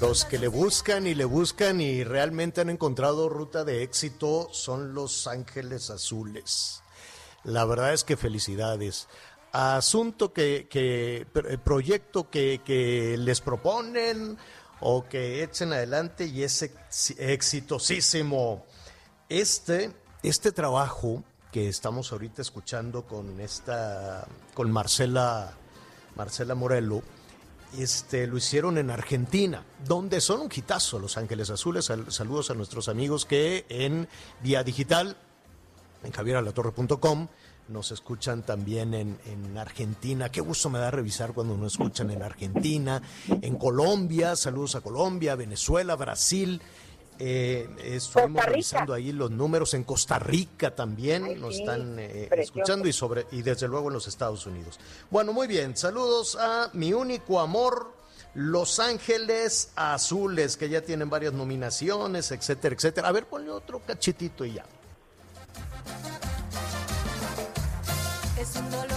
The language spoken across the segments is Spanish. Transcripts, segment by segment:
Los que le buscan y le buscan y realmente han encontrado ruta de éxito son los Ángeles Azules. La verdad es que felicidades. Asunto que, pr- proyecto que, que les proponen o que echen adelante y es ex- exitosísimo. Este, este trabajo que estamos ahorita escuchando con esta, con Marcela, Marcela Morelo, este, lo hicieron en Argentina, donde son un hitazo Los Ángeles Azules. Sal- Saludos a nuestros amigos que en vía digital, en javieralatorre.com, nos escuchan también en, en Argentina. Qué gusto me da revisar cuando nos escuchan en Argentina, en Colombia, saludos a Colombia, Venezuela, Brasil. Eh, estuvimos revisando ahí los números en Costa Rica también, Ay, nos sí, están eh, escuchando y sobre y desde luego en los Estados Unidos. Bueno, muy bien, saludos a mi único amor, Los Ángeles Azules, que ya tienen varias nominaciones, etcétera, etcétera. A ver, ponle otro cachitito y ya. Es un dolor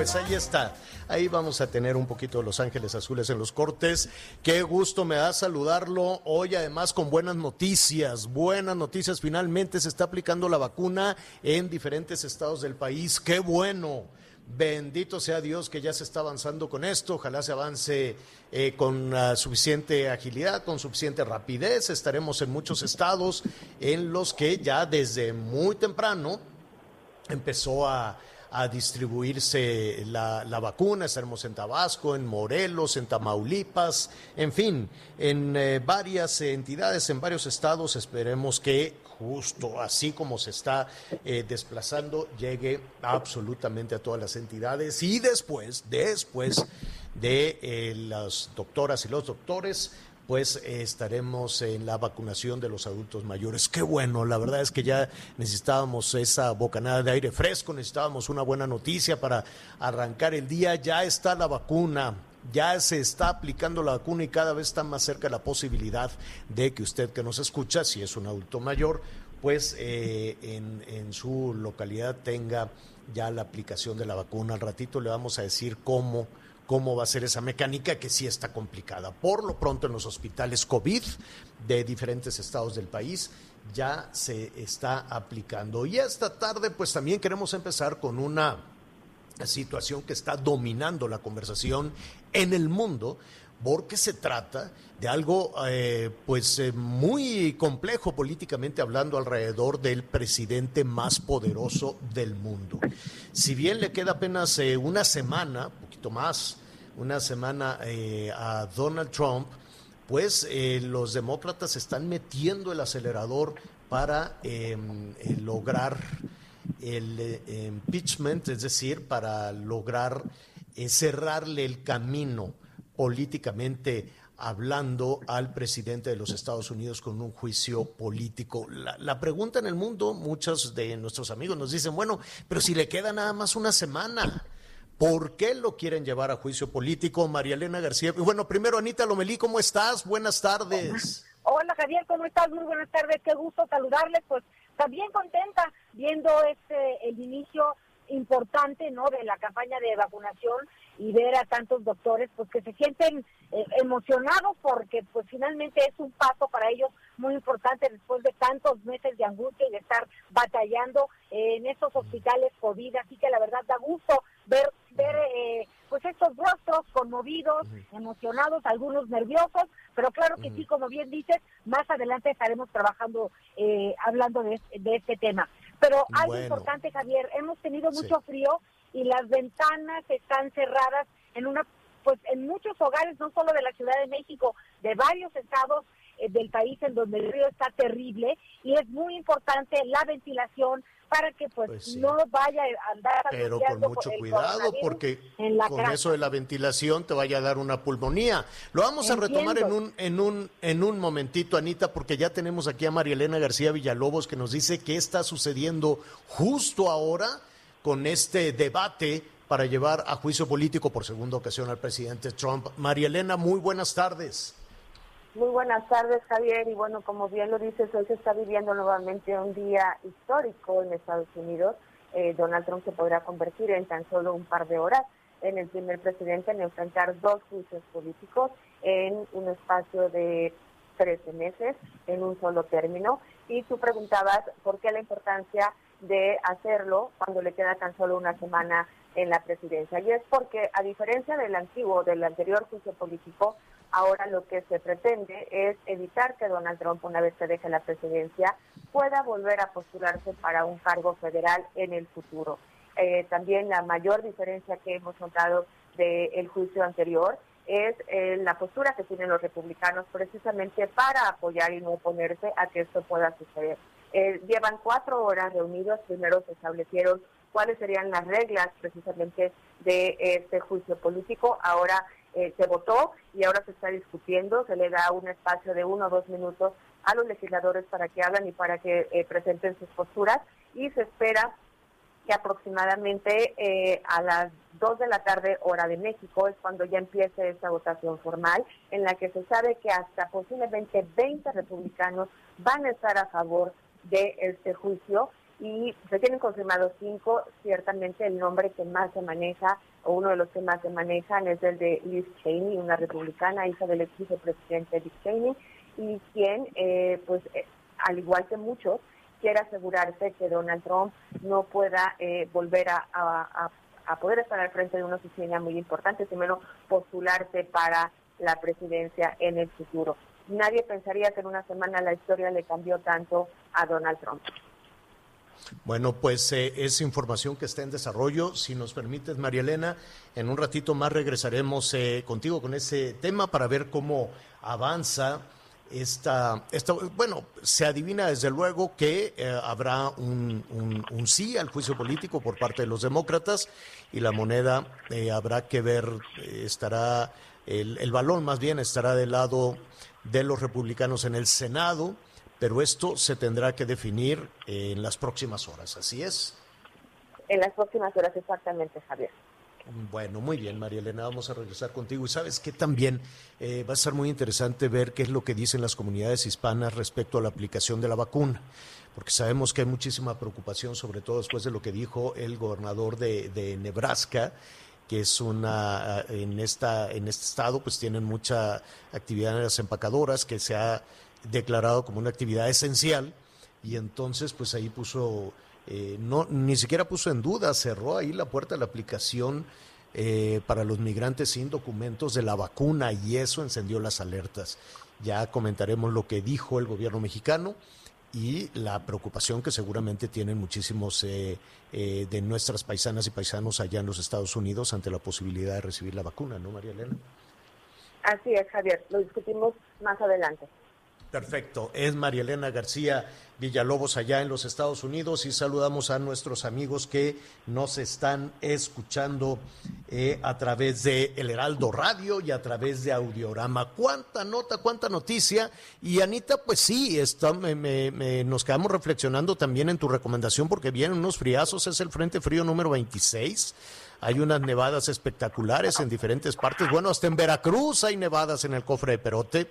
Pues ahí está. Ahí vamos a tener un poquito de Los Ángeles Azules en los cortes. Qué gusto me da saludarlo hoy, además con buenas noticias. Buenas noticias. Finalmente se está aplicando la vacuna en diferentes estados del país. Qué bueno. Bendito sea Dios que ya se está avanzando con esto. Ojalá se avance eh, con ah, suficiente agilidad, con suficiente rapidez. Estaremos en muchos estados en los que ya desde muy temprano empezó a, a distribuirse la, la vacuna. Estaremos en Tabasco, en Morelos, en Tamaulipas, en fin, en eh, varias entidades, en varios estados. Esperemos que justo así como se está eh, desplazando, llegue absolutamente a todas las entidades y después, después de eh, las doctoras y los doctores, pues estaremos en la vacunación de los adultos mayores. Qué bueno, la verdad es que ya necesitábamos esa bocanada de aire fresco, necesitábamos una buena noticia para arrancar el día. Ya está la vacuna, ya se está aplicando la vacuna y cada vez está más cerca la posibilidad de que usted que nos escucha, si es un adulto mayor, pues eh, en, en su localidad tenga ya la aplicación de la vacuna. Al ratito le vamos a decir cómo cómo va a ser esa mecánica que sí está complicada. Por lo pronto en los hospitales COVID de diferentes estados del país ya se está aplicando. Y esta tarde pues también queremos empezar con una situación que está dominando la conversación en el mundo porque se trata de algo eh, pues eh, muy complejo políticamente hablando alrededor del presidente más poderoso del mundo. Si bien le queda apenas eh, una semana, poquito más, una semana eh, a Donald Trump, pues eh, los demócratas están metiendo el acelerador para eh, eh, lograr el eh, impeachment, es decir, para lograr eh, cerrarle el camino políticamente hablando al presidente de los Estados Unidos con un juicio político. La, pregunta en el mundo, muchos de nuestros amigos nos dicen, bueno, pero si le queda nada más una semana, ¿por qué lo quieren llevar a juicio político? María Elena García. Bueno, primero, Anita Lomelí, ¿cómo estás? Buenas tardes. Hola Javier, ¿cómo estás? Muy buenas tardes, qué gusto saludarles. Pues también contenta viendo este el inicio importante no de la campaña de vacunación y ver a tantos doctores pues que se sienten eh, emocionados porque pues finalmente es un paso para ellos muy importante después de tantos meses de angustia y de estar batallando en estos hospitales COVID, así que la verdad da gusto ver ver eh, pues estos rostros conmovidos, emocionados, algunos nerviosos, pero claro que sí, como bien dices, más adelante estaremos trabajando eh, hablando de, de este tema. Pero algo Bueno. importante, Javier, hemos tenido Sí. mucho frío y las ventanas están cerradas en una pues en muchos hogares no solo de la Ciudad de México de varios estados eh, del país en donde el río está terrible y es muy importante la ventilación para que pues, Pues sí. no vaya a andar Pero con mucho cuidado, porque con casa. eso de la ventilación te vaya a dar una pulmonía. Lo vamos a retomar en un, en un, en un momentito, Anita, porque ya tenemos aquí a María Elena García Villalobos que nos dice qué está sucediendo justo ahora con este debate para llevar a juicio político por segunda ocasión al presidente Trump. María Elena, muy buenas tardes. Muy buenas tardes, Javier. Y bueno, como bien lo dices, hoy se está viviendo nuevamente un día histórico en Estados Unidos. Eh, Donald Trump se podrá convertir en tan solo un par de horas en el primer presidente en enfrentar dos juicios políticos en un espacio de 13 meses, en un solo término. Y tú preguntabas por qué la importancia de hacerlo cuando le queda tan solo una semana en la presidencia. Y es porque, a diferencia del antiguo, del anterior juicio político, ahora lo que se pretende es evitar que Donald Trump, una vez que deje la presidencia, pueda volver a postularse para un cargo federal en el futuro. Eh, también la mayor diferencia que hemos notado del juicio anterior es eh, la postura que tienen los republicanos precisamente para apoyar y no oponerse a que esto pueda suceder. Eh, llevan cuatro horas reunidos, primero se establecieron cuáles serían las reglas precisamente de este juicio político, ahora eh, se votó y ahora se está discutiendo, se le da un espacio de uno o dos minutos a los legisladores para que hablan y para que eh, presenten sus posturas. Y se espera que aproximadamente eh, a las 2 de la tarde hora de México es cuando ya empiece esta votación formal en la que se sabe que hasta posiblemente 20 republicanos van a estar a favor de este juicio. Y se tienen confirmados cinco, ciertamente el nombre que más se maneja uno de los que más se manejan es el de Liz Cheney, una republicana, hija del ex vicepresidente Dick Cheney, y quien, eh, pues, eh, al igual que muchos, quiere asegurarse que Donald Trump no pueda eh, volver a- a poder estar al frente de una oficina muy importante, sino postularse para la presidencia en el futuro. Nadie pensaría que en una semana la historia le cambió tanto a Donald Trump. Bueno, pues eh, es información que está en desarrollo. Si nos permites, María Elena, en un ratito más regresaremos eh, contigo con ese tema para ver cómo avanza esta, esta. Bueno, se adivina desde luego que eh, habrá un, sí al juicio político por parte de los demócratas y la moneda eh, habrá que ver, estará, el balón más bien estará del lado de los republicanos en el Senado pero esto se tendrá que definir en las próximas horas, ¿así es? En las próximas horas exactamente, Javier. Bueno, muy bien, María Elena, vamos a regresar contigo. Y sabes que también eh, va a ser muy interesante ver qué es lo que dicen las comunidades hispanas respecto a la aplicación de la vacuna, porque sabemos que hay muchísima preocupación, sobre todo después de lo que dijo el gobernador de, de Nebraska, que es una en esta en este estado pues tienen mucha actividad en las empacadoras que se ha declarado como una actividad esencial y entonces pues ahí puso eh, no ni siquiera puso en duda cerró ahí la puerta de la aplicación eh, para los migrantes sin documentos de la vacuna y eso encendió las alertas ya comentaremos lo que dijo el gobierno mexicano y la preocupación que seguramente tienen muchísimos eh, eh, de nuestras paisanas y paisanos allá en los Estados Unidos ante la posibilidad de recibir la vacuna, ¿no, María Elena? Así es, Javier. Lo discutimos más adelante. Perfecto. Es María Elena García Villalobos allá en los Estados Unidos y saludamos a nuestros amigos que nos están escuchando eh, a través de El Heraldo Radio y a través de Audiorama. ¿Cuánta nota, cuánta noticia? Y Anita, pues sí, está, me- me- me- nos quedamos reflexionando también en tu recomendación porque vienen unos friazos, es el Frente Frío número 26. Hay unas nevadas espectaculares en diferentes partes. Bueno, hasta en Veracruz hay nevadas en el cofre de Perote.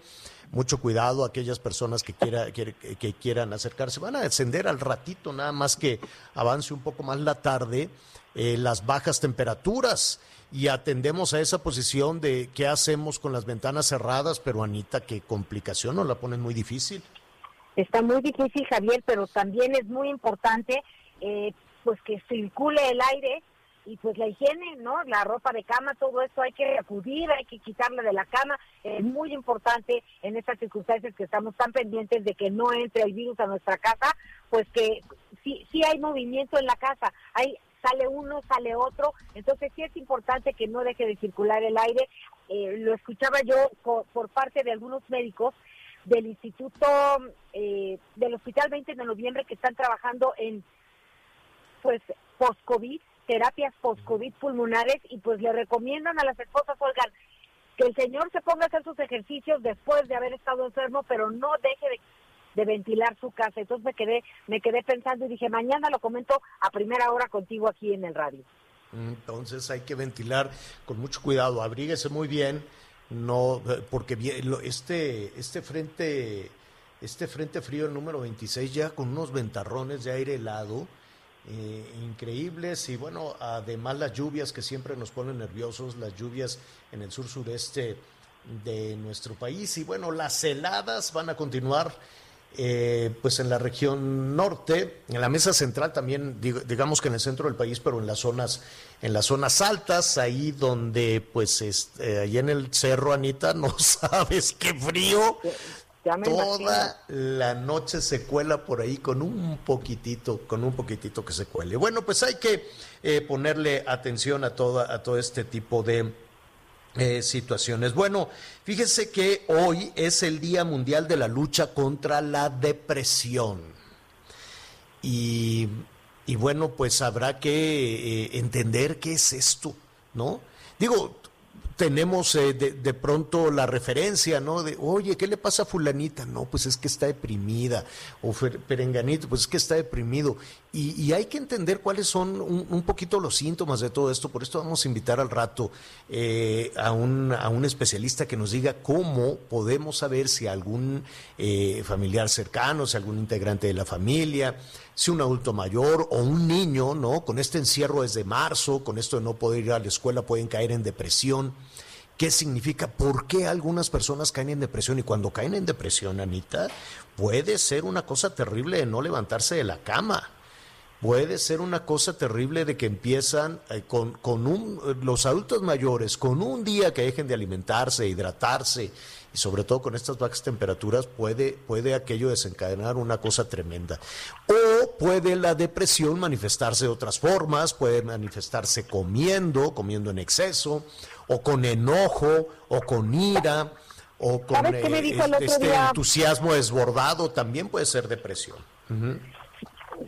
Mucho cuidado aquellas personas que, quiera, que, que quieran acercarse. Van a descender al ratito, nada más que avance un poco más la tarde, eh, las bajas temperaturas. y atendemos a esa posición de qué hacemos con las ventanas cerradas, pero Anita, qué complicación, nos la ponen muy difícil. Está muy difícil, Javier, pero también es muy importante eh, pues que circule el aire y pues la higiene, ¿no? La ropa de cama, todo eso hay que acudir, hay que quitarla de la cama. Es muy importante en estas circunstancias que estamos tan pendientes de que no entre el virus a nuestra casa, pues que sí, sí hay movimiento en la casa, hay sale uno, sale otro, entonces sí es importante que no deje de circular el aire. Eh, lo escuchaba yo por, por parte de algunos médicos del Instituto eh, del Hospital 20 de Noviembre que están trabajando en pues post-COVID, terapias post-COVID pulmonares y pues le recomiendan a las esposas, oigan, que el señor se ponga a hacer sus ejercicios después de haber estado enfermo, pero no deje de, de ventilar su casa. Entonces me quedé, me quedé pensando y dije, mañana lo comento a primera hora contigo aquí en el radio. Entonces hay que ventilar con mucho cuidado, abríguese muy bien, no porque este este frente este frente frío el número 26 ya con unos ventarrones de aire helado eh, increíbles y bueno, además las lluvias que siempre nos ponen nerviosos, las lluvias en el sur sureste de nuestro país y bueno, las heladas van a continuar eh, pues en la región norte, en la mesa central también, digamos que en el centro del país, pero en las zonas, en las zonas altas, ahí donde, pues, este, ahí en el cerro, Anita, no sabes qué frío. Toda la noche se cuela por ahí con un poquitito, con un poquitito que se cuele. Bueno, pues hay que eh, ponerle atención a toda, a todo este tipo de eh, situaciones. Bueno, fíjese que hoy es el Día Mundial de la Lucha contra la Depresión. Y, y bueno, pues habrá que eh, entender qué es esto, ¿no? Digo, tenemos eh, de, de pronto la referencia, ¿no? De, oye, ¿qué le pasa a fulanita? No, pues es que está deprimida. O perenganito, pues es que está deprimido. Y, y hay que entender cuáles son un, un poquito los síntomas de todo esto. Por esto vamos a invitar al rato eh, a, un, a un especialista que nos diga cómo podemos saber si algún eh, familiar cercano, si algún integrante de la familia, si un adulto mayor o un niño, ¿no? Con este encierro desde marzo, con esto de no poder ir a la escuela, pueden caer en depresión. ¿Qué significa? ¿Por qué algunas personas caen en depresión? Y cuando caen en depresión, Anita, puede ser una cosa terrible de no levantarse de la cama. Puede ser una cosa terrible de que empiezan eh, con, con un, eh, los adultos mayores, con un día que dejen de alimentarse, hidratarse, y sobre todo con estas bajas temperaturas, puede, puede aquello desencadenar una cosa tremenda. O puede la depresión manifestarse de otras formas, puede manifestarse comiendo, comiendo en exceso, o con enojo, o con ira, o con ¿Sabes qué me eh, este entusiasmo desbordado, también puede ser depresión.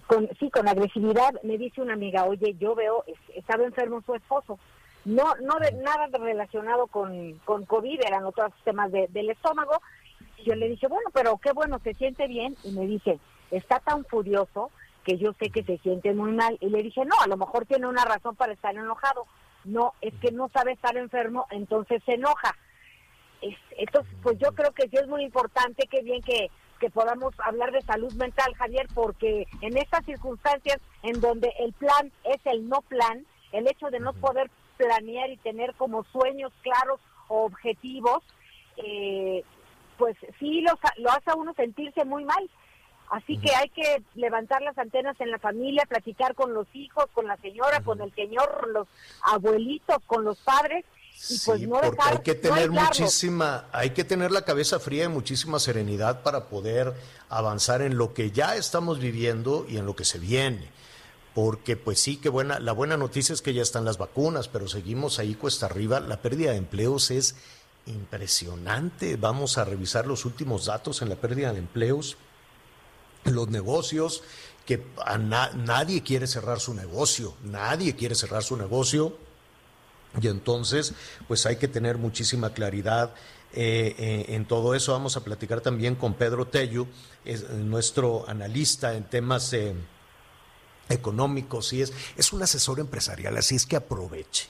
Con, sí, con agresividad, me dice una amiga, oye, yo veo, es- estaba enfermo su esposo. No, no de nada relacionado con, con COVID, eran otros temas de- del estómago. Y yo le dije, bueno, pero qué bueno, se siente bien. Y me dice, está tan furioso que yo sé que se siente muy mal. Y le dije, no, a lo mejor tiene una razón para estar enojado. No, es que no sabe estar enfermo, entonces se enoja. Es- Entonces, pues yo creo que sí es muy importante, que bien que, que podamos hablar de salud mental, Javier, porque en estas circunstancias en donde el plan es el no plan, el hecho de no poder planear y tener como sueños claros o objetivos, eh, pues sí lo, lo hace a uno sentirse muy mal. Así que hay que levantar las antenas en la familia, platicar con los hijos, con la señora, con el señor, los abuelitos, con los padres y pues Sí, no porque dejar, hay que tener muchísima, hay que tener la cabeza fría y muchísima serenidad para poder avanzar en lo que ya estamos viviendo y en lo que se viene. Porque pues sí, que buena, la buena noticia es que ya están las vacunas, pero seguimos ahí cuesta arriba. La pérdida de empleos es impresionante. Vamos a revisar los últimos datos en la pérdida de empleos los negocios, que a na- nadie quiere cerrar su negocio, nadie quiere cerrar su negocio. Y entonces, pues hay que tener muchísima claridad eh, eh, en todo eso. Vamos a platicar también con Pedro Tello, eh, nuestro analista en temas económicos, y es, es un asesor empresarial, así es que aproveche.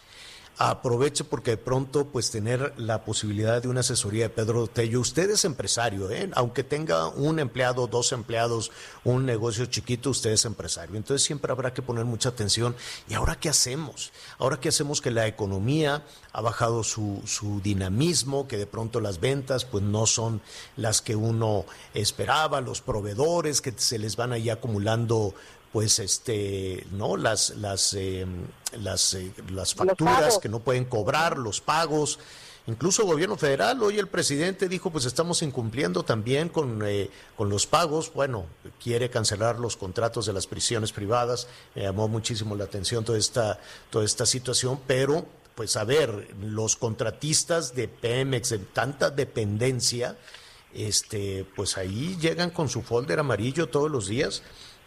Aproveche porque de pronto pues tener la posibilidad de una asesoría de Pedro Tello. Usted es empresario, ¿eh? aunque tenga un empleado, dos empleados, un negocio chiquito, usted es empresario. Entonces siempre habrá que poner mucha atención. ¿Y ahora qué hacemos? Ahora qué hacemos que la economía ha bajado su, su dinamismo, que de pronto las ventas pues no son las que uno esperaba, los proveedores que se les van ahí acumulando pues este no las las eh, las, eh, las facturas que no pueden cobrar los pagos. Incluso gobierno federal hoy el presidente dijo pues estamos incumpliendo también con eh, con los pagos. Bueno quiere cancelar los contratos de las prisiones privadas. Me llamó muchísimo la atención toda esta toda esta situación. Pero pues a ver los contratistas de Pemex de tanta dependencia este, pues ahí llegan con su folder amarillo todos los días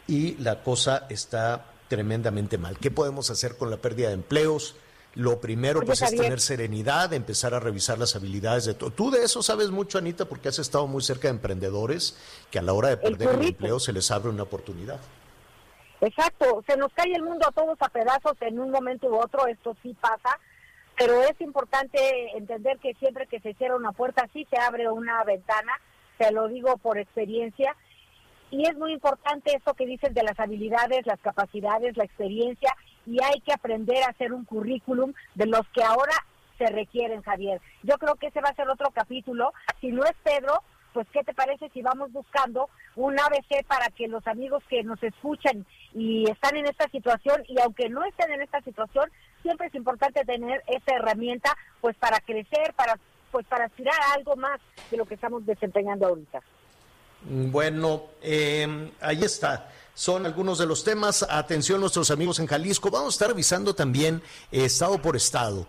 y la cosa está tremendamente mal. ¿Qué podemos hacer con la pérdida de empleos? Lo primero Oye, pues es tener serenidad, empezar a revisar las habilidades de todo. Tú de eso sabes mucho, Anita, porque has estado muy cerca de emprendedores que a la hora de perder el, empleo se les abre una oportunidad. Exacto, se nos cae el mundo a todos a pedazos en un momento u otro, esto sí pasa, pero es importante entender que siempre que se cierra una puerta, sí se abre una ventana, te lo digo por experiencia, y es muy importante eso que dices de las habilidades, las capacidades, la experiencia, y hay que aprender a hacer un currículum de los que ahora se requieren, Javier. Yo creo que ese va a ser otro capítulo, si no es Pedro, pues ¿qué te parece si vamos buscando un ABC para que los amigos que nos escuchan y están en esta situación y aunque no estén en esta situación, siempre es importante tener esa herramienta pues para crecer, para pues para aspirar a algo más de lo que estamos desempeñando ahorita. Bueno, eh, ahí está. Son algunos de los temas. Atención nuestros amigos en Jalisco. Vamos a estar revisando también eh, estado por estado.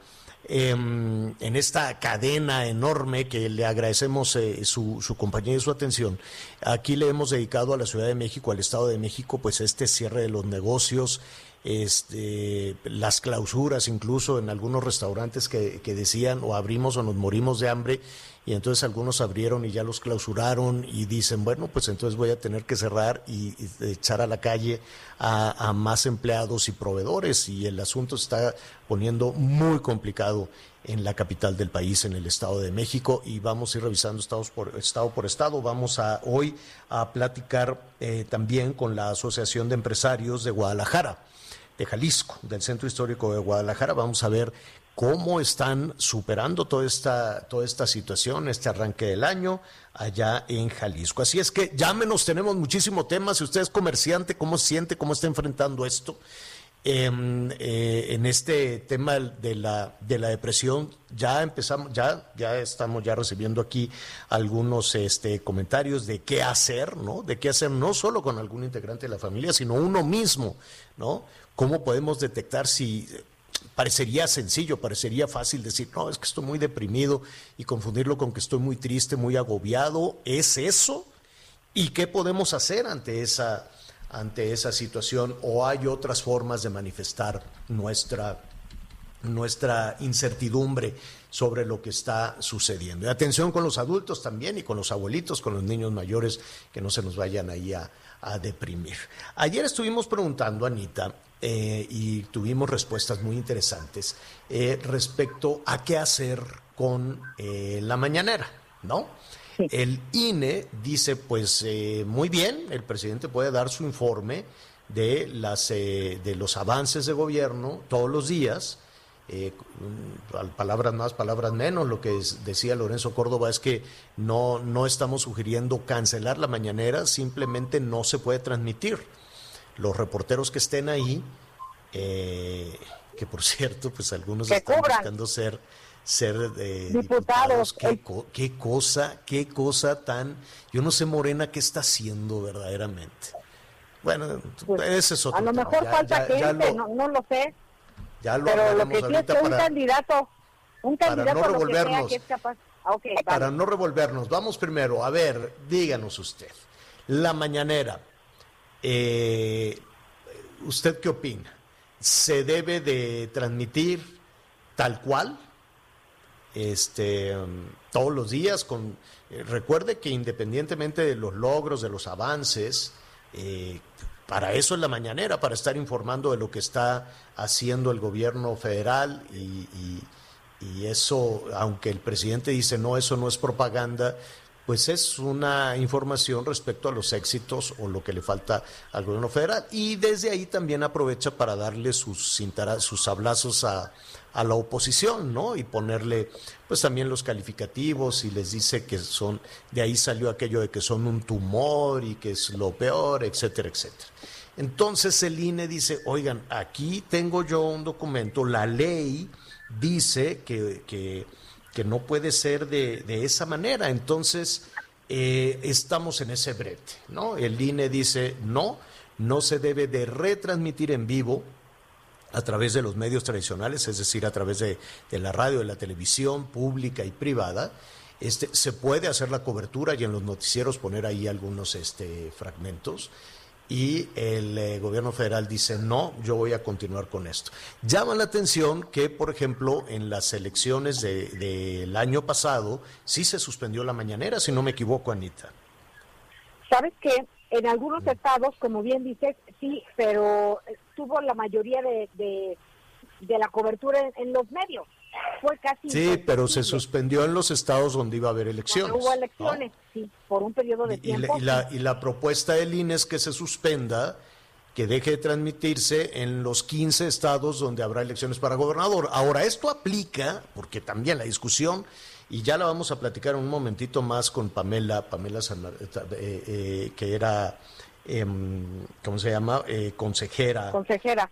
eh, en esta cadena enorme que le agradecemos eh, su, su compañía y su atención. Aquí le hemos dedicado a la Ciudad de México, al Estado de México, pues este cierre de los negocios, este, las clausuras incluso en algunos restaurantes que, que decían o abrimos o nos morimos de hambre y entonces algunos abrieron y ya los clausuraron y dicen, bueno, pues entonces voy a tener que cerrar y, echar a la calle a, a, más empleados y proveedores y el asunto se está poniendo muy complicado en la capital del país, en el Estado de México, y vamos a ir revisando estados por, estado por estado. Vamos a hoy a platicar eh, también con la Asociación de Empresarios de Guadalajara, de Jalisco, del Centro Histórico de Guadalajara. Vamos a ver cómo están superando toda esta, toda esta situación, este arranque del año allá en Jalisco. Así es que llámenos, tenemos muchísimo tema. Si usted es comerciante, ¿cómo se siente? ¿Cómo está enfrentando esto? Eh, eh, en este tema de la, de la depresión ya empezamos, ya, ya estamos ya recibiendo aquí algunos este, comentarios de qué hacer, ¿no? De qué hacer no solo con algún integrante de la familia, sino uno mismo, ¿no? ¿Cómo podemos detectar si parecería sencillo, parecería fácil decir, no, es que estoy muy deprimido y confundirlo con que estoy muy triste, muy agobiado, ¿es eso? ¿Y qué podemos hacer ante esa, ante esa situación? ¿O hay otras formas de manifestar nuestra, nuestra incertidumbre sobre lo que está sucediendo? Y atención con los adultos también y con los abuelitos, con los niños mayores, que no se nos vayan ahí a, a deprimir. Ayer estuvimos preguntando, Anita, eh, y tuvimos respuestas muy interesantes eh, respecto a qué hacer con eh, la mañanera, ¿no? Sí. El INE dice, pues eh, muy bien, el presidente puede dar su informe de, las, de los avances de gobierno todos los días, palabras más, palabras menos, lo que es, decía Lorenzo Córdoba es que no, no estamos sugiriendo cancelar la mañanera, simplemente no se puede transmitir los reporteros que estén ahí, eh, que por cierto, pues algunos que están cobran. buscando ser ser eh, diputados. ¿Qué, co qué, cosa, qué cosa tan, yo no sé Morena qué está haciendo verdaderamente. Bueno, pues, ese es otro A lo tema. mejor ya, falta ya, gente, ya lo, no, no, lo sé. Ya lo pero lo que sí es que un para, candidato, un candidato no a lo que sea revolvernos. que es capaz. Ah, Okay, vale. para no revolvernos, vamos primero, a ver, díganos usted, la mañanera, eh, ¿usted qué opina? ¿Se debe de transmitir tal cual? Este, todos los días, con, eh, recuerde que independientemente de los logros, de los avances, eh, para eso es la mañanera, para estar informando de lo que está haciendo el gobierno federal y, eso, aunque el presidente dice no, eso no es propaganda, pues es una información respecto a los éxitos o lo que le falta al gobierno federal. Y desde ahí también aprovecha para darle sus, sus sablazos a, a la oposición, ¿no? Y ponerle, pues también los calificativos y les dice que son, de ahí salió aquello de que son un tumor y que es lo peor, etcétera, etcétera. Entonces el INE dice, oigan, aquí tengo yo un documento, la ley dice que, que, que no puede ser de, de esa manera. Entonces, eh, estamos en ese brete, ¿no? El INE dice, no, no se debe de retransmitir en vivo a través de los medios tradicionales, es decir, a través de, de la radio, de la televisión pública y privada. Este, se puede hacer la cobertura y en los noticieros poner ahí algunos este, fragmentos. Y el eh, gobierno federal dice, no, yo voy a continuar con esto. Llama la atención que, por ejemplo, en las elecciones de- del año pasado, sí se suspendió la mañanera, si no me equivoco, Anita. ¿Sabes qué? En algunos Mm. estados, como bien dices, sí, pero eh, tuvo la mayoría de, de, de la cobertura en, en los medios. Fue casi Sí, pero se suspendió en los estados donde iba a haber Cuando elecciones. Hubo ¿no? elecciones, sí, por un periodo de Y, tiempo. y la- y la propuesta del INE es que se suspenda, que deje de transmitirse en los 15 estados donde habrá elecciones para gobernador. Ahora, esto aplica, porque también la discusión, y ya la vamos a platicar un momentito más con Pamela, Pamela San Mar- eh, eh, que era, em, ¿cómo se llama? Eh, consejera consejera.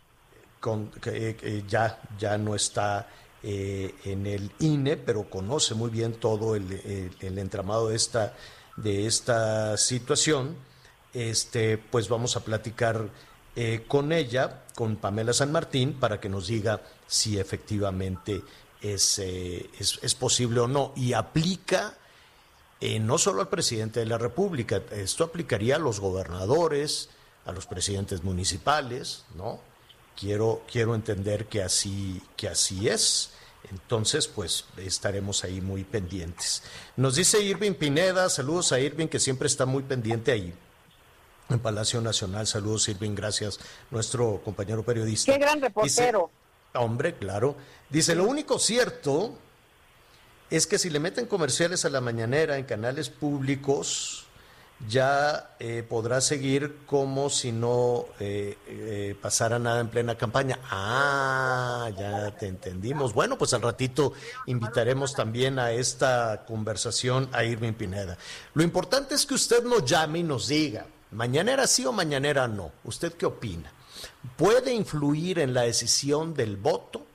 con- eh, que ya, ya no está eh, en el INE, pero conoce muy bien todo el, entramado de esta, de esta situación, este, pues vamos a platicar eh, con ella, con Pamela San Martín, para que nos diga si efectivamente es, eh, es, es posible o no. Y aplica eh, no solo al presidente de la República, esto aplicaría a los gobernadores, a los presidentes municipales, ¿no? Quiero, quiero entender que así, que así es. Entonces, pues estaremos ahí muy pendientes. Nos dice Irving Pineda, saludos a Irving, que siempre está muy pendiente ahí en Palacio Nacional. Saludos, Irving, gracias, nuestro compañero periodista. Qué gran Dice- reportero. Hombre, claro. Dice, lo único cierto es que si le meten comerciales a la mañanera en canales públicos, ya eh, podrá seguir como si no eh, eh, pasara nada en plena campaña. Ah, ya te entendimos. Bueno, pues al ratito invitaremos también a esta conversación a Irving Pineda. Lo importante es que usted nos llame y nos diga, mañanera sí o mañanera no. ¿Usted qué opina? ¿Puede influir en la decisión del voto?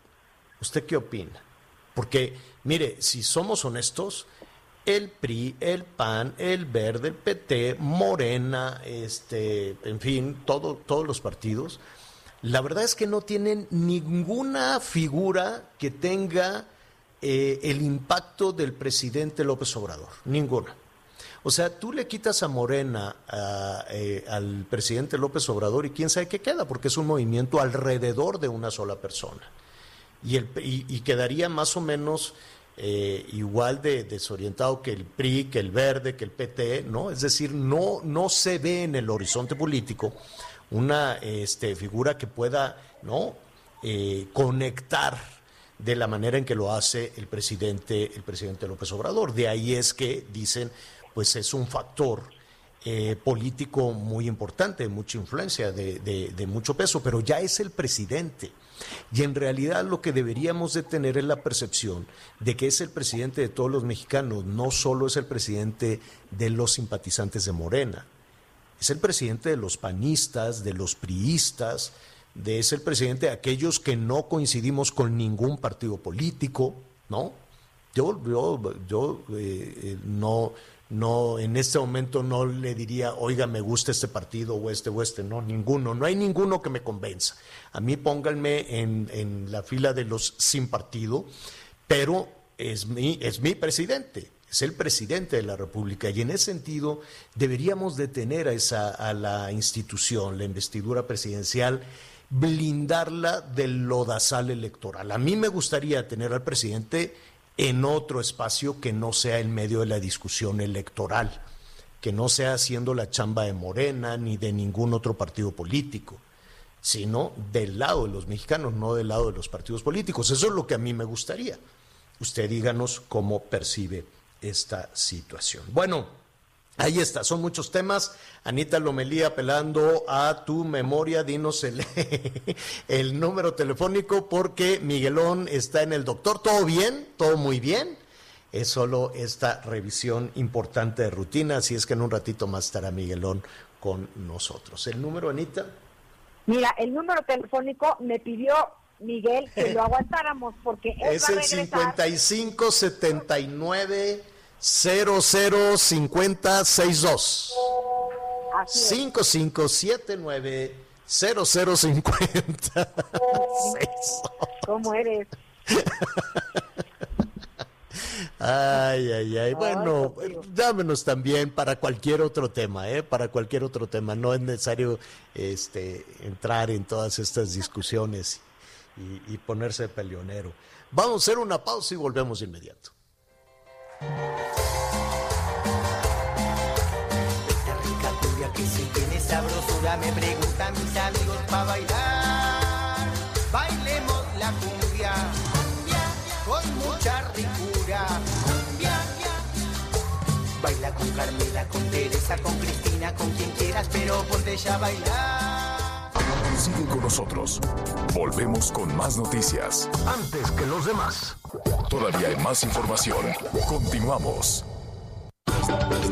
¿Usted qué opina? Porque, mire, si somos honestos, el PRI, el PAN, el Verde, el PT, Morena, este, en fin, todo, todos los partidos, la verdad es que no tienen ninguna figura que tenga eh, el impacto del presidente López Obrador, ninguna. O sea, tú le quitas a Morena eh, al presidente López Obrador y quién sabe qué queda, porque es un movimiento alrededor de una sola persona y, el, y quedaría más o menos eh, igual de desorientado que el PRI, que el Verde, que el PT, ¿no? Es decir, no, no se ve en el horizonte político una este, figura que pueda, ¿no? Eh, conectar de la manera en que lo hace el presidente, el presidente López Obrador. De ahí es que dicen, pues es un factor eh, político muy importante, de mucha influencia, de mucho peso, pero ya es el presidente. Y en realidad lo que deberíamos de tener es la percepción de que es el presidente de todos los mexicanos, no solo es el presidente de los simpatizantes de Morena, es el presidente de los panistas, de los priistas, de, es el presidente de aquellos que no coincidimos con ningún partido político, ¿no? Yo, yo, yo eh, eh, no, no, en este momento no le diría, oiga, me gusta este partido o este o este, no, ninguno, no hay ninguno que me convenza. A mí pónganme en, en la fila de los sin partido, pero es mi, es mi presidente, es el presidente de la República y en ese sentido deberíamos de tener a, esa, a la institución, la investidura presidencial, blindarla del lodazal electoral. A mí me gustaría tener al presidente en otro espacio que no sea en medio de la discusión electoral. que no sea haciendo la chamba de Morena ni de ningún otro partido político, sino del lado de los mexicanos, no del lado de los partidos políticos. Eso es lo que a mí me gustaría. Usted díganos cómo percibe esta situación. Bueno, ahí está, son muchos temas. Anita Lomelí apelando a tu memoria, dinos el, el número telefónico porque Miguelón está en el doctor. ¿Todo bien? ¿Todo muy bien? es solo esta revisión importante de rutina, así es que en un ratito más estará Miguelón con nosotros. ¿El número, Anita? Mira, el número telefónico me pidió Miguel que lo aguantáramos porque él es va a el regresar. 55 79 00 50 62. Así es. 5579 0050 ¿Cómo eres? Ay, ay, ay. Bueno, mío. dámenos también para cualquier otro tema, ¿eh? Para cualquier otro tema. No es necesario este, entrar en todas estas discusiones y, y ponerse peleonero. Vamos a hacer una pausa y volvemos de inmediato. Esta rica cumbia que si tiene sabrosura me preguntan mis amigos para bailar. Bailemos la cumbia, con mucha ricura. Baila con Carmela, con Teresa, con Cristina, con quien quieras, pero ponte ya a bailar. Sigue con nosotros. Volvemos con más noticias. Antes que los demás. Todavía hay más información. Continuamos.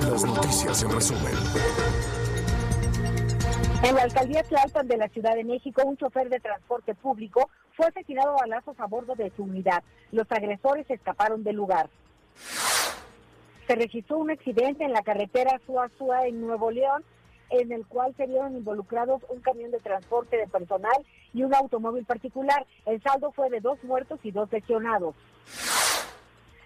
Las noticias en resumen. En la alcaldía Tlalpan de la Ciudad de México, un chofer de transporte público fue asesinado a balazos a bordo de su unidad. Los agresores escaparon del lugar. Se registró un accidente en la carretera Suazua en Nuevo León, en el cual se vieron involucrados un camión de transporte de personal y un automóvil particular. El saldo fue de dos muertos y dos lesionados.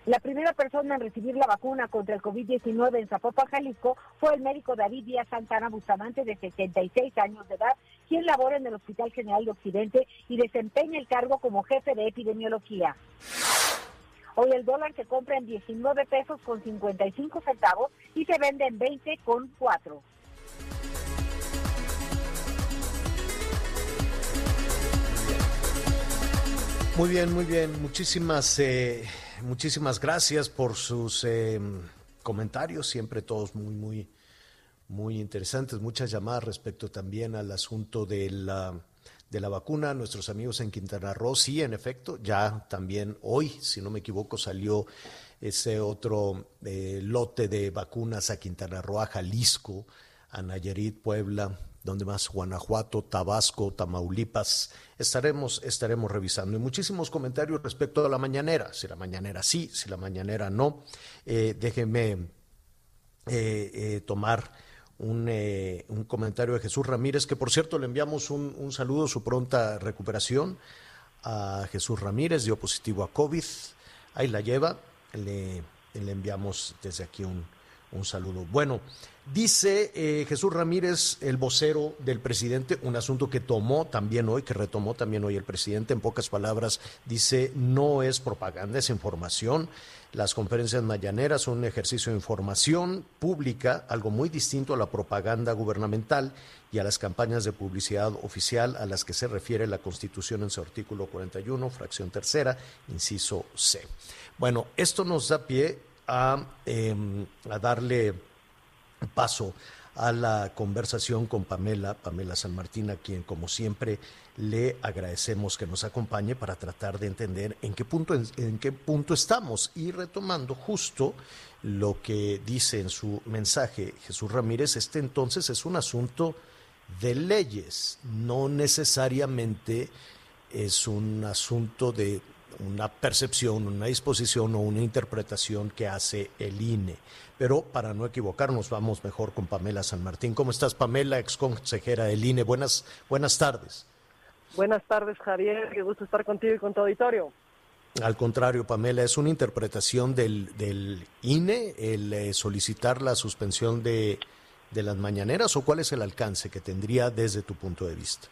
La primera persona en recibir la vacuna contra el COVID-19 en Zapopan, Jalisco, fue el médico David Díaz Santana Bustamante, de 76 años de edad, quien labora en el Hospital General de Occidente y desempeña el cargo como jefe de epidemiología. Hoy el dólar se compra en 19 pesos con 55 centavos y se vende en 20 con 4. Muy bien, muy bien. Muchísimas, eh, muchísimas gracias por sus eh, comentarios, siempre todos muy, muy, muy interesantes. Muchas llamadas respecto también al asunto de la, de la vacuna. Nuestros amigos en Quintana Roo, sí, en efecto, ya también hoy, si no me equivoco, salió ese otro eh, lote de vacunas a Quintana Roo, a Jalisco, a Nayarit, Puebla, donde más Guanajuato, Tabasco, Tamaulipas, estaremos, estaremos revisando. Y muchísimos comentarios respecto a la mañanera, si la mañanera sí, si la mañanera no. Eh, déjenme eh, eh, tomar un, comentario de Jesús Ramírez, que por cierto le enviamos un, un saludo, su pronta recuperación a Jesús Ramírez, dio positivo a COVID, ahí la lleva, le, le enviamos desde aquí un, un saludo. Bueno, dice eh, Jesús Ramírez, el vocero del presidente, un asunto que tomó también hoy, que retomó también hoy el presidente, en pocas palabras, dice, no es propaganda, es información. Las conferencias mañaneras son un ejercicio de información pública, algo muy distinto a la propaganda gubernamental y a las campañas de publicidad oficial a las que se refiere la Constitución en su artículo 41, fracción tercera, inciso C. Bueno, esto nos da pie a, eh, a darle paso a la conversación con Pamela, Pamela San Martín, a quien como siempre le agradecemos que nos acompañe para tratar de entender en qué punto, en qué punto estamos. Y retomando justo lo que dice en su mensaje Jesús Ramírez, este entonces es un asunto de leyes, no necesariamente es un asunto de una percepción, una disposición o una interpretación que hace el INE. Pero para no equivocarnos, vamos mejor con Pamela San Martín. ¿Cómo estás, Pamela, ex consejera del INE? Buenas, buenas tardes. Buenas tardes, Javier. Qué gusto estar contigo y con tu auditorio. Al contrario, Pamela, ¿es una interpretación del, del INE el eh, solicitar la suspensión de, de las mañaneras o cuál es el alcance que tendría desde tu punto de vista?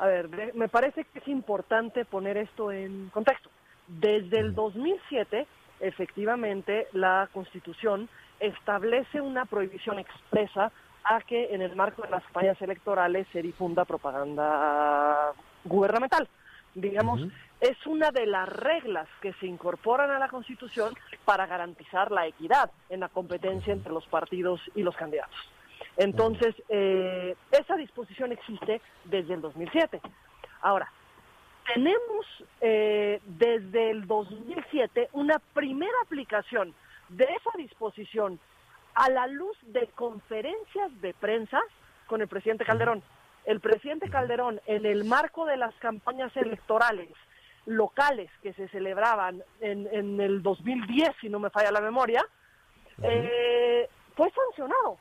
A ver, me parece que es importante poner esto en contexto. Desde el 2007, efectivamente la Constitución establece una prohibición expresa a que en el marco de las campañas electorales se difunda propaganda gubernamental. Digamos, es una de las reglas que se incorporan a la Constitución para garantizar la equidad en la competencia entre los partidos y los candidatos. Entonces, eh, esa disposición existe desde el 2007. Ahora, tenemos eh, desde el 2007 una primera aplicación de esa disposición a la luz de conferencias de prensa con el presidente Calderón. El presidente Calderón, en el marco de las campañas electorales locales que se celebraban en, en el 2010, si no me falla la memoria, eh, fue sancionado.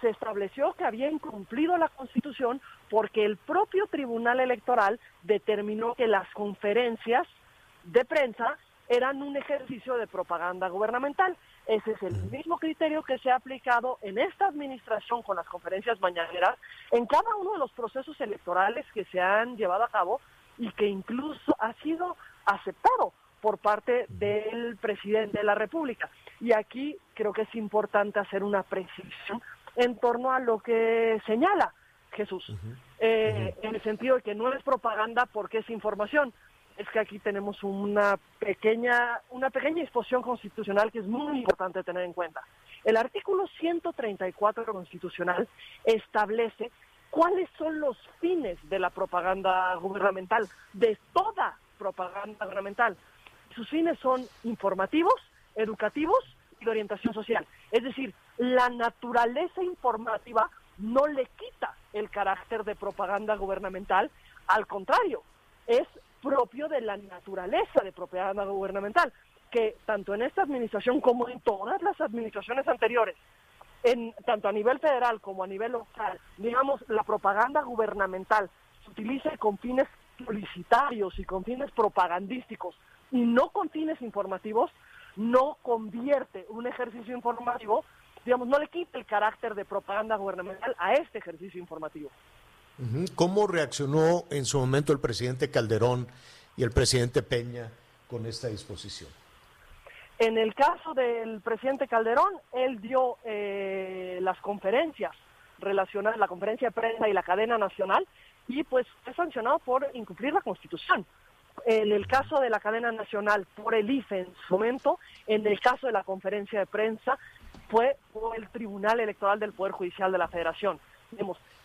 Se estableció que había incumplido la Constitución porque el propio Tribunal Electoral determinó que las conferencias de prensa eran un ejercicio de propaganda gubernamental. Ese es el mismo criterio que se ha aplicado en esta administración con las conferencias mañaneras en cada uno de los procesos electorales que se han llevado a cabo y que incluso ha sido aceptado por parte del presidente de la República. Y aquí creo que es importante hacer una precisión en torno a lo que señala Jesús, eh, en el sentido de que no es propaganda porque es información. Es que aquí tenemos una pequeña, una pequeña disposición constitucional que es muy importante tener en cuenta. El artículo 134 constitucional establece cuáles son los fines de la propaganda gubernamental, de toda propaganda gubernamental. Sus fines son informativos, educativos y de orientación social. Es decir, la naturaleza informativa no le quita el carácter de propaganda gubernamental, al contrario, es propio de la naturaleza de propaganda gubernamental, que tanto en esta administración como en todas las administraciones anteriores, en, tanto a nivel federal como a nivel local, digamos, la propaganda gubernamental se utiliza con fines publicitarios y con fines propagandísticos y no con fines informativos, no convierte un ejercicio informativo, digamos, no le quita el carácter de propaganda gubernamental a este ejercicio informativo. ¿Cómo reaccionó en su momento el presidente Calderón y el presidente Peña con esta disposición? En el caso del presidente Calderón, él dio eh, las conferencias relacionadas, la conferencia de prensa y la cadena nacional, y pues fue sancionado por incumplir la Constitución. En el caso de la cadena nacional, por el IFE en su momento, en el caso de la conferencia de prensa, fue el Tribunal Electoral del Poder Judicial de la Federación.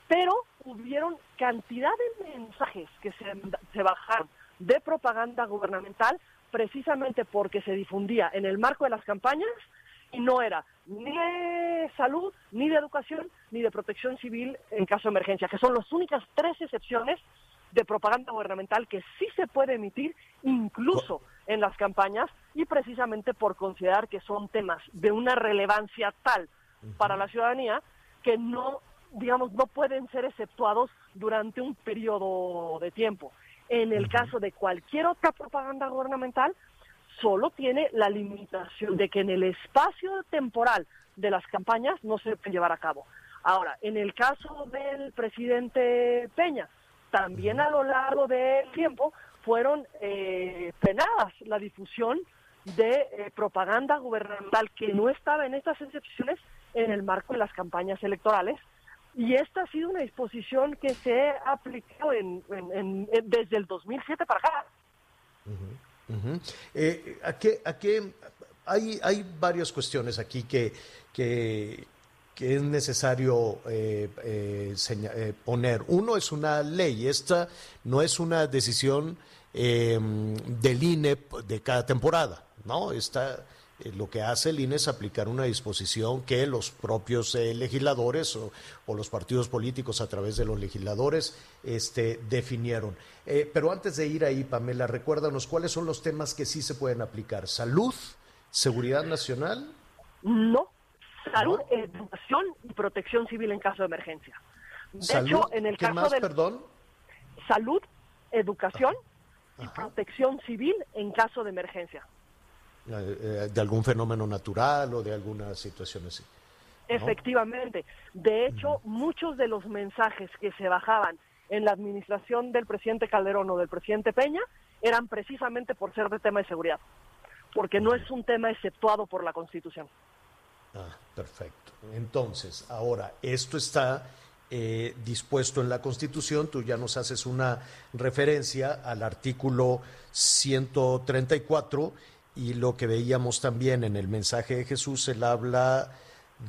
Pero hubieron cantidad de mensajes que se, se bajaron de propaganda gubernamental precisamente porque se difundía en el marco de las campañas y no era ni de salud, ni de educación, ni de protección civil en caso de emergencia, que son las únicas tres excepciones de propaganda gubernamental que sí se puede emitir incluso en las campañas y precisamente por considerar que son temas de una relevancia tal para la ciudadanía que no, digamos, no pueden ser exceptuados durante un periodo de tiempo. En el caso de cualquier otra propaganda gubernamental, solo tiene la limitación de que en el espacio temporal de las campañas no se puede llevar a cabo. Ahora, en el caso del presidente Peña, también a lo largo del tiempo fueron eh, penadas la difusión de eh, propaganda gubernamental que no estaba en estas excepciones en el marco de las campañas electorales. Y esta ha sido una disposición que se ha aplicado en, en- en- desde el 2007 para acá. Eh, ¿a qué- a qué- hay, hay varias cuestiones aquí que, que, que es necesario eh, eh, eh, poner. Uno es una ley, esta no es una decisión eh, del INE de cada temporada, ¿no? Esta, eh, lo que hace el INE es aplicar una disposición que los propios eh, legisladores o, o los partidos políticos a través de los legisladores este, definieron. Eh, pero antes de ir ahí, Pamela, recuérdanos cuáles son los temas que sí se pueden aplicar. Salud, seguridad nacional. No, salud, educación y protección civil en caso de emergencia. De Salud, hecho, en el ¿qué caso más, del perdón? salud, educación y protección civil en caso de emergencia. Eh, eh, de algún fenómeno natural o de alguna situación así. Efectivamente. De hecho, muchos de los mensajes que se bajaban en la administración del presidente Calderón o del presidente Peña eran precisamente por ser de tema de seguridad. porque no es un tema exceptuado por la Constitución. Ah, perfecto. Entonces, ahora, esto está eh, dispuesto en la Constitución, tú ya nos haces una referencia al artículo 134 y lo que veíamos también en el mensaje de Jesús, él habla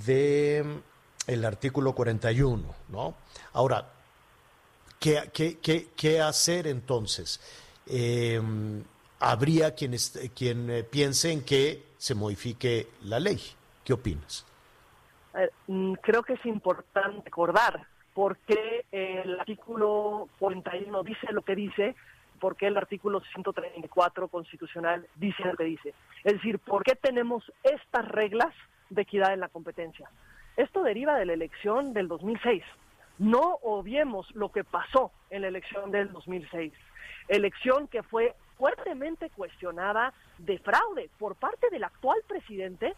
de mm, el artículo 41, ¿no? Ahora, ¿qué, qué, qué, hacer entonces? Eh, habría quien, quien eh, piense en que se modifique la ley. ¿Qué opinas? Ver, mm, creo que es importante recordar por qué el artículo 41 dice lo que dice, por qué el artículo 134 constitucional dice lo que dice. Es decir, por qué tenemos estas reglas de equidad en la competencia. Esto deriva de la elección del 2006. No obviemos lo que pasó en la elección del 2006. Elección que fue fuertemente cuestionada de fraude por parte del actual presidente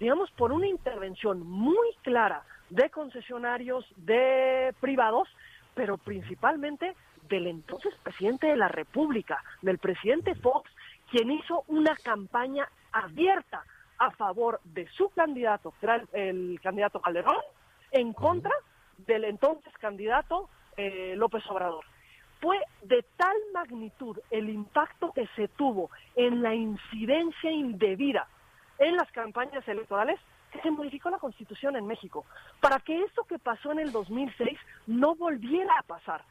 digamos, por una intervención muy clara de concesionarios, de privados, pero principalmente del entonces presidente de la República, del presidente Fox, quien hizo una campaña abierta a favor de su candidato, que era el, el candidato Calderón, en contra del entonces candidato eh, López Obrador. Fue de tal magnitud el impacto que se tuvo en la incidencia indebida en las campañas electorales se modificó la Constitución en México, para que eso que pasó en el 2006 no volviera a pasar.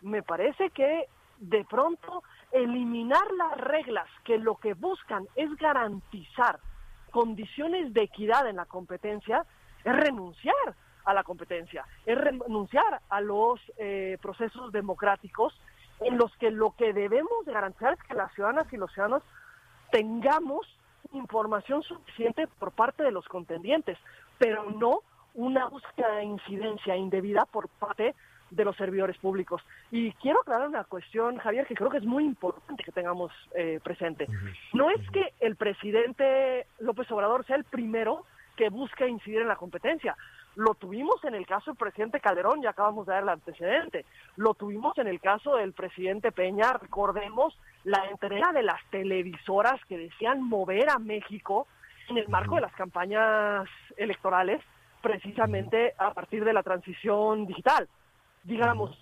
Me parece que de pronto eliminar las reglas que lo que buscan es garantizar condiciones de equidad en la competencia es renunciar a la competencia, es renunciar a los eh, procesos democráticos en los que lo que debemos garantizar es que las ciudadanas y los ciudadanos tengamos información suficiente por parte de los contendientes, pero no una búsqueda de incidencia indebida por parte de los servidores públicos. Y quiero aclarar una cuestión, Javier, que creo que es muy importante que tengamos eh, presente. No es que el presidente López Obrador sea el primero que busca incidir en la competencia. Lo tuvimos en el caso del presidente Calderón, ya acabamos de dar el antecedente. Lo tuvimos en el caso del presidente Peña, recordemos la entrega de las televisoras que decían mover a México en el marco de las campañas electorales, precisamente a partir de la transición digital. Digamos,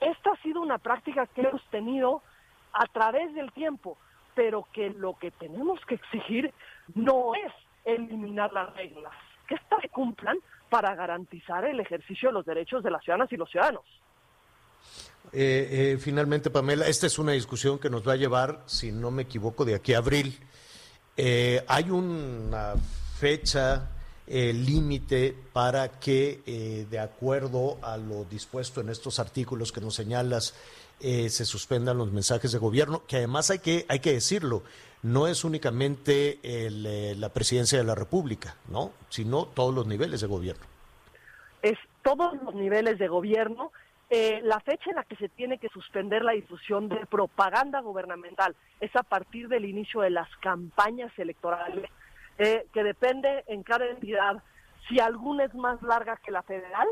esta ha sido una práctica que hemos tenido a través del tiempo, pero que lo que tenemos que exigir no es eliminar las reglas, que éstas se cumplan para garantizar el ejercicio de los derechos de las ciudadanas y los ciudadanos. Eh, eh, finalmente, Pamela, esta es una discusión que nos va a llevar, si no me equivoco, de aquí a abril. Eh, hay una fecha eh, límite para que, eh, de acuerdo a lo dispuesto en estos artículos que nos señalas, se suspendan los mensajes de gobierno, que además hay que, hay que decirlo, no es únicamente el, eh, la presidencia de la República, ¿no? sino todos los niveles de gobierno. es todos los niveles de gobierno. Eh, la fecha en la que se tiene que suspender la difusión de propaganda gubernamental es a partir del inicio de las campañas electorales, eh, que depende en cada entidad si alguna es más larga que la federal,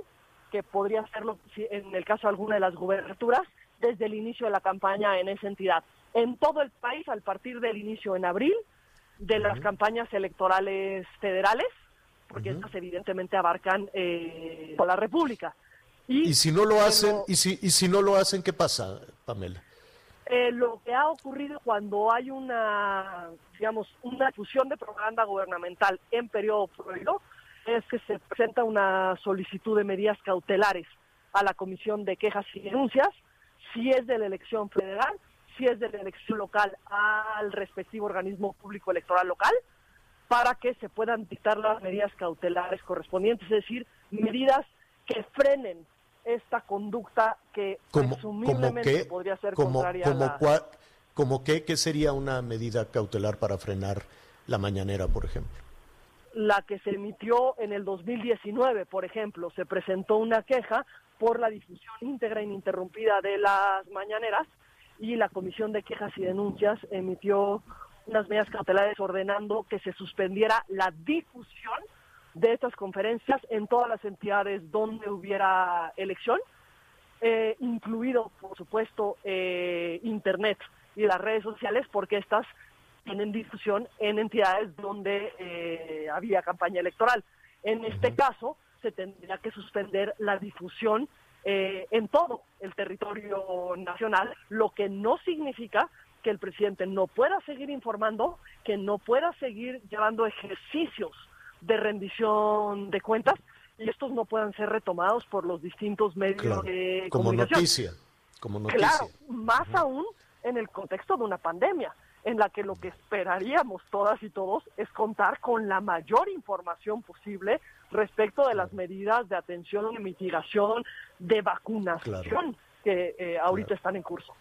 que podría serlo en el caso de alguna de las gubernaturas, desde el inicio de la campaña en esa entidad. En todo el país, al partir del inicio en abril, de las campañas electorales federales, porque estas evidentemente abarcan eh, toda la República. Y si no lo hacen, Pero, y si, y si no lo hacen, ¿qué pasa, Pamela? eh, lo que ha ocurrido cuando hay una, digamos, una fusión de propaganda gubernamental en periodo prohibido es que se presenta una solicitud de medidas cautelares a la Comisión de Quejas y Denuncias, si es de la elección federal, si es de la elección local al respectivo organismo público electoral local, para que se puedan dictar las medidas cautelares correspondientes, es decir, medidas que frenen esta conducta que como, como presumiblemente podría ser como, contraria como a la... cua- como qué, qué sería una medida cautelar para frenar la mañanera, por ejemplo. la que se emitió en el 2019, por ejemplo, se presentó una queja por la difusión íntegra e ininterrumpida de las mañaneras y la Comisión de Quejas y Denuncias emitió unas medidas cautelares ordenando que se suspendiera la difusión de estas conferencias en todas las entidades donde hubiera elección, eh, incluido, por supuesto, eh, Internet y las redes sociales, porque estas tienen difusión en entidades donde eh, había campaña electoral. En este caso, se tendría que suspender la difusión eh, en todo el territorio nacional, lo que no significa que el presidente no pueda seguir informando, que no pueda seguir llevando ejercicios de rendición de cuentas y estos no puedan ser retomados por los distintos medios Claro, de como comunicación. noticia, como noticia. Claro, más aún en el contexto de una pandemia, en la que lo que esperaríamos todas y todos es contar con la mayor información posible respecto de las medidas de atención y mitigación de vacunación Claro. que eh, ahorita están en curso.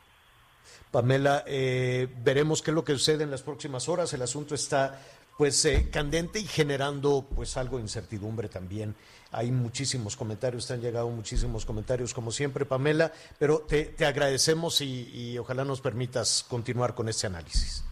Pamela, eh, veremos qué es lo que sucede en las próximas horas. El asunto está pues eh, candente y generando pues algo de incertidumbre también. Hay muchísimos comentarios, te han llegado muchísimos comentarios como siempre, Pamela, pero te, te agradecemos y, y ojalá nos permitas continuar con este análisis.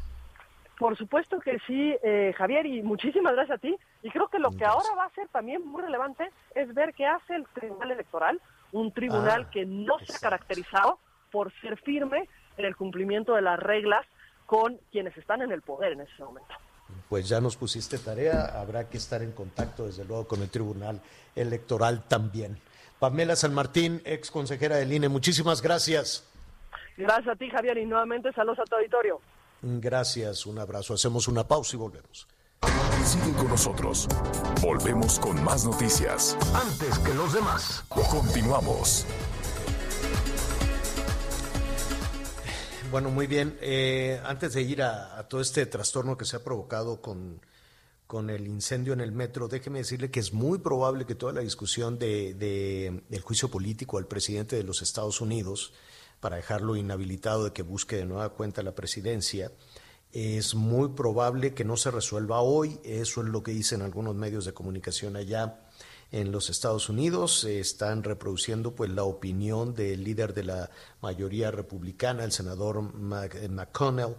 Por supuesto que sí, eh, Javier, y muchísimas gracias a ti. Y creo que lo que ahora va a ser también muy relevante es ver qué hace el Tribunal Electoral, un tribunal Ah, que no se ha caracterizado por ser firme en el cumplimiento de las reglas con quienes están en el poder en ese momento. Pues ya nos pusiste tarea, habrá que estar en contacto desde luego con el Tribunal Electoral también. Pamela San Martín, ex consejera del INE, muchísimas gracias. Gracias a ti, Javier, y nuevamente saludos a tu auditorio. Gracias, un abrazo. Hacemos una pausa y volvemos. Sigue con nosotros. Volvemos con más noticias. Antes que los demás. Continuamos. Bueno, muy bien. Eh, antes de ir a, a todo este trastorno que se ha provocado con, con el incendio en el metro, déjeme decirle que es muy probable que toda la discusión de, de- del juicio político al presidente de los Estados Unidos, para dejarlo inhabilitado de que busque de nueva cuenta la presidencia, es muy probable que no se resuelva hoy. Eso es lo que dicen algunos medios de comunicación allá en los Estados Unidos. Están reproduciendo pues la opinión del líder de la mayoría republicana, el senador eh, McConnell.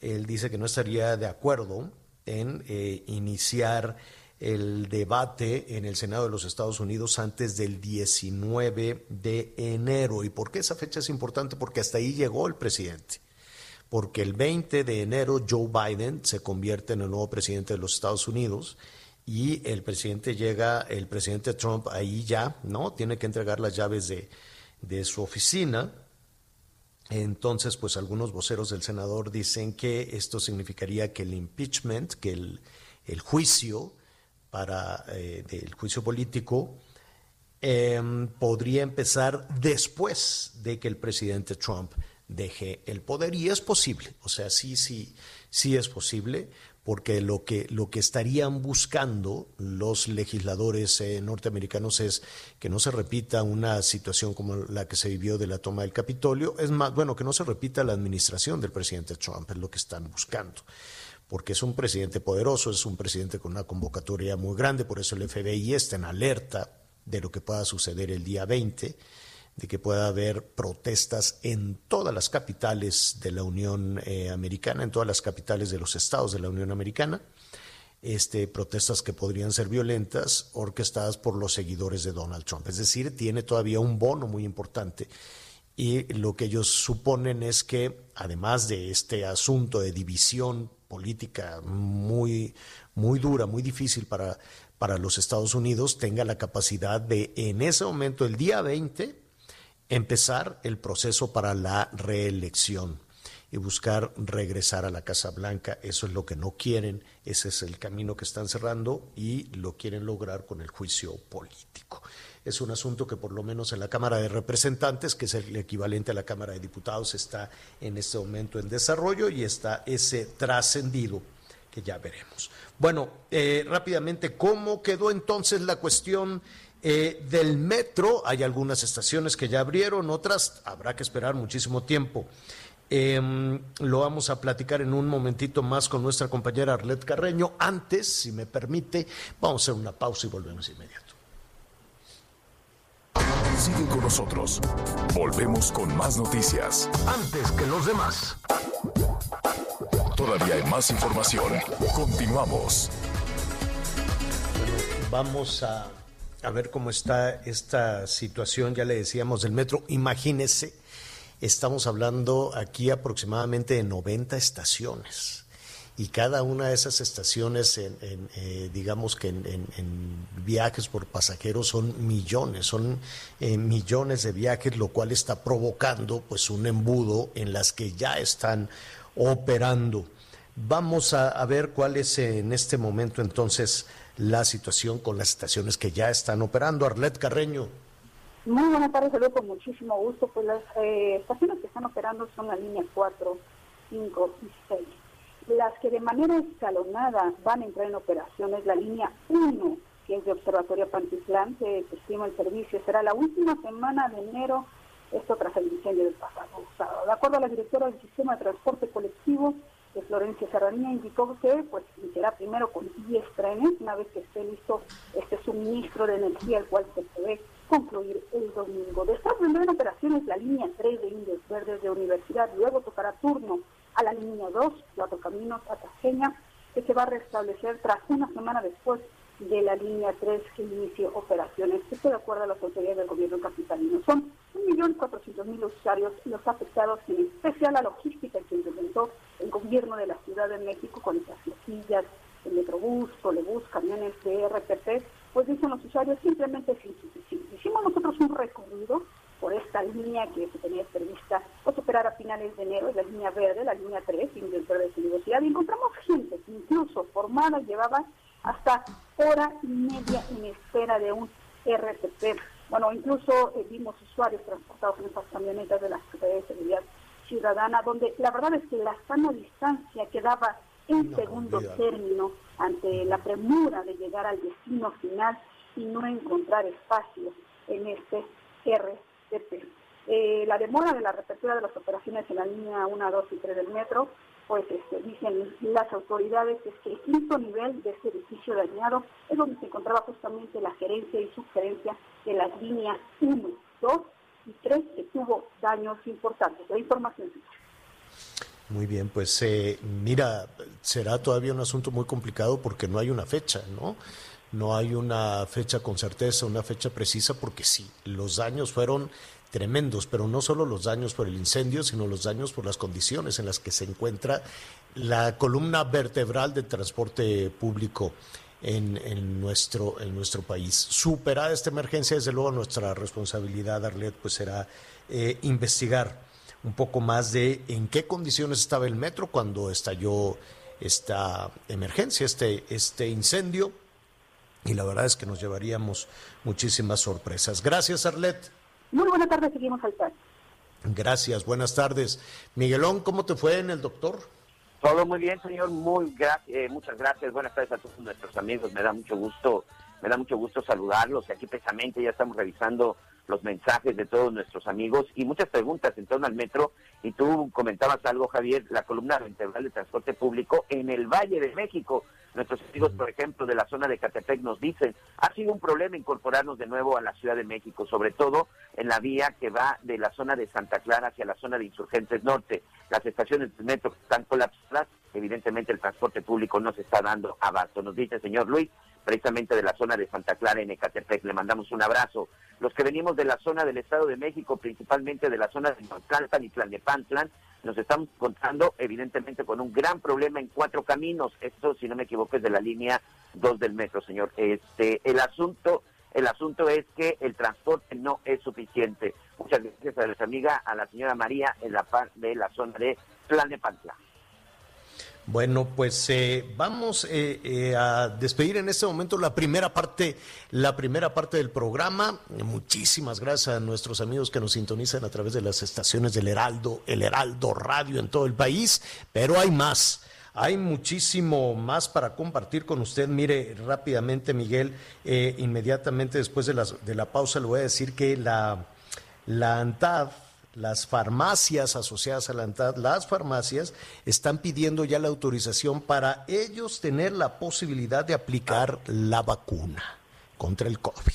Él dice que no estaría de acuerdo en eh, iniciar el debate en el Senado de los Estados Unidos antes del 19 de enero. ¿Y por qué esa fecha es importante? Porque hasta ahí llegó el presidente porque el 20 de enero Joe Biden se convierte en el nuevo presidente de los Estados Unidos y el presidente llega, el presidente Trump ahí ya, ¿no? Tiene que entregar las llaves de, de su oficina. Entonces, pues algunos voceros del senador dicen que esto significaría que el impeachment, que el, el juicio para eh, del juicio político eh, podría empezar después de que el presidente Trump deje el poder. Y es posible, o sea, sí, sí, sí es posible, porque lo que, lo que estarían buscando los legisladores eh, norteamericanos es que no se repita una situación como la que se vivió de la toma del Capitolio, es más, bueno, que no se repita la administración del presidente Trump, es lo que están buscando porque es un presidente poderoso, es un presidente con una convocatoria muy grande, por eso el FBI está en alerta de lo que pueda suceder el día 20, de que pueda haber protestas en todas las capitales de la Unión eh, Americana, en todas las capitales de los estados de la Unión Americana, este, protestas que podrían ser violentas, orquestadas por los seguidores de Donald Trump. Es decir, tiene todavía un bono muy importante. Y lo que ellos suponen es que, además de este asunto de división política muy, muy dura, muy difícil para, para los Estados Unidos, tenga la capacidad de, en ese momento, el día 20, empezar el proceso para la reelección y buscar regresar a la Casa Blanca. Eso es lo que no quieren, ese es el camino que están cerrando y lo quieren lograr con el juicio político. Es un asunto que por lo menos en la Cámara de Representantes, que es el equivalente a la Cámara de Diputados, está en este momento en desarrollo y está ese trascendido que ya veremos. Bueno, eh, rápidamente, ¿cómo quedó entonces la cuestión eh, del metro? Hay algunas estaciones que ya abrieron, otras habrá que esperar muchísimo tiempo. Eh, lo vamos a platicar en un momentito más con nuestra compañera Arlet Carreño. Antes, si me permite, vamos a hacer una pausa y volvemos inmediato. Sigue con nosotros. Volvemos con más noticias. Antes que los demás. Todavía hay más información. Continuamos. Vamos a, a ver cómo está esta situación, ya le decíamos, del metro. Imagínese, estamos hablando aquí aproximadamente de 90 estaciones. y cada una de esas estaciones, en, eh, digamos que en, viajes por pasajeros son millones, son eh, millones de viajes, lo cual está provocando pues un embudo en las que ya están operando. Vamos a, a ver cuál es en este momento entonces la situación con las estaciones que ya están operando. Arlet Carreño. Muy buenas tardes, saludo con muchísimo gusto. Pues las eh, estaciones que están operando son la línea 4, 5 y 6. Las que de manera escalonada van a entrar en operaciones, la línea 1, que es de Observatorio Pantitlán, que estima el servicio, será la última semana de enero, esto tras el incendio del pasado sábado. De acuerdo a la directora del Sistema de Transporte Colectivo, de Florencia Serranía, indicó que pues iniciará primero con 10 trenes, una vez que esté listo este suministro de energía, el cual se prevé concluir el domingo. Después vendrá en operaciones la línea 3 de Indios Verdes de Universidad, luego tocará turno a la línea 2, Cuatro Caminos a Tajeña, que se va a restablecer tras una semana después de la línea 3 que inició operaciones. Esto de acuerdo a las autoridades del gobierno capitalino. Son 1.400.000 usuarios los afectados, en especial la logística que implementó el gobierno de la Ciudad de México con estas flotillas, el Metrobús, Trolebús, camiones de RPP, pues dicen los usuarios simplemente es insuficiente. Hicimos nosotros un recorrido por esta línea que se tenía prevista pues, operar a finales de enero, la línea verde, la línea 3, Indios Verdes Universidad, y encontramos gente que incluso formada llevaba hasta hora y media en espera de un RTP. Bueno, incluso eh, vimos usuarios transportados en estas camionetas de la Secretaría de Seguridad Ciudadana, donde la verdad es que la sana distancia quedaba en segundo término ante la premura de llegar al destino final y no encontrar espacio en este RTP. Eh, la demora de la reapertura de las operaciones en la línea 1, 2 y 3 del metro, pues este, dicen las autoridades es que el quinto nivel de este edificio dañado es donde se encontraba justamente la gerencia y subgerencia de las líneas 1, 2 y 3 que tuvo daños importantes. La información. Muy bien, pues eh, mira, será todavía un asunto muy complicado porque no hay una fecha, ¿no? No hay una fecha con certeza, una fecha precisa, porque sí, los daños fueron tremendos, pero no solo los daños por el incendio, sino los daños por las condiciones en las que se encuentra la columna vertebral del transporte público en, nuestro, en nuestro país. Superada esta emergencia, desde luego nuestra responsabilidad, Arlet, pues será eh, investigar un poco más de en qué condiciones estaba el metro cuando estalló esta emergencia, este, este incendio. Y la verdad es que nos llevaríamos muchísimas sorpresas. Gracias, Arlet. Muy buena tarde, seguimos al plan. Gracias, buenas tardes. Miguelón, ¿cómo te fue en el doctor? Todo muy bien, señor. Muy gra- eh, muchas gracias. Buenas tardes a todos nuestros amigos. Me da mucho gusto, me da mucho gusto saludarlos. Y aquí precisamente ya estamos revisando los mensajes de todos nuestros amigos y muchas preguntas en torno al metro. Y tú comentabas algo, Javier, la columna vertebral de transporte público en el Valle de México. Nuestros amigos, por ejemplo, de la zona de Catepec nos dicen, ha sido un problema incorporarnos de nuevo a la Ciudad de México, sobre todo en la vía que va de la zona de Santa Clara hacia la zona de Insurgentes Norte. Las estaciones del metro están colapsadas, evidentemente el transporte público no se está dando abasto. Nos dice el señor Luis, precisamente de la zona de Santa Clara en Ecatepec, le mandamos un abrazo. Los que venimos de la zona del Estado de México, principalmente de la zona de Tlalpan y Tlalnepantlan, nos estamos encontrando evidentemente con un gran problema en cuatro caminos. Esto, si no me equivoco, es de la línea 2 del metro, señor. Este, el asunto, el asunto es que el transporte no es suficiente. Muchas gracias a nuestra amiga, a la señora María, en la par de la zona de Tlalnepantla. Bueno, pues eh, vamos eh, eh, a despedir en este momento la primera parte, la primera parte del programa. Muchísimas gracias a nuestros amigos que nos sintonizan a través de las estaciones del Heraldo, el Heraldo Radio en todo el país, pero hay más. Hay muchísimo más para compartir con usted. Mire rápidamente, Miguel, eh, inmediatamente después de, las, de la pausa le voy a decir que la, la ANTAD, las farmacias asociadas a la ANTAD, las farmacias están pidiendo ya la autorización para ellos tener la posibilidad de aplicar la vacuna contra el COVID.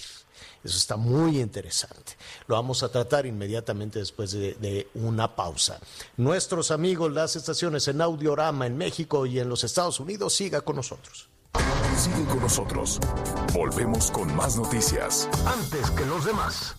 Eso está muy interesante. Lo vamos a tratar inmediatamente después de, una pausa. Nuestros amigos, las estaciones en Audiorama en México y en los Estados Unidos, siga con nosotros. Sigue con nosotros. Volvemos con más noticias. Antes que los demás.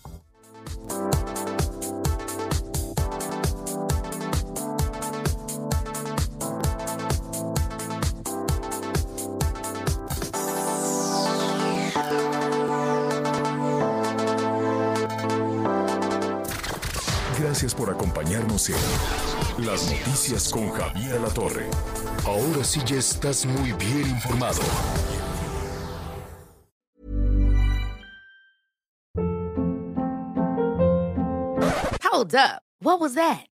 Gracias por acompañarnos en Las Noticias con Javier La Torre. Ahora sí ya estás muy bien informado. Hold up. What was that?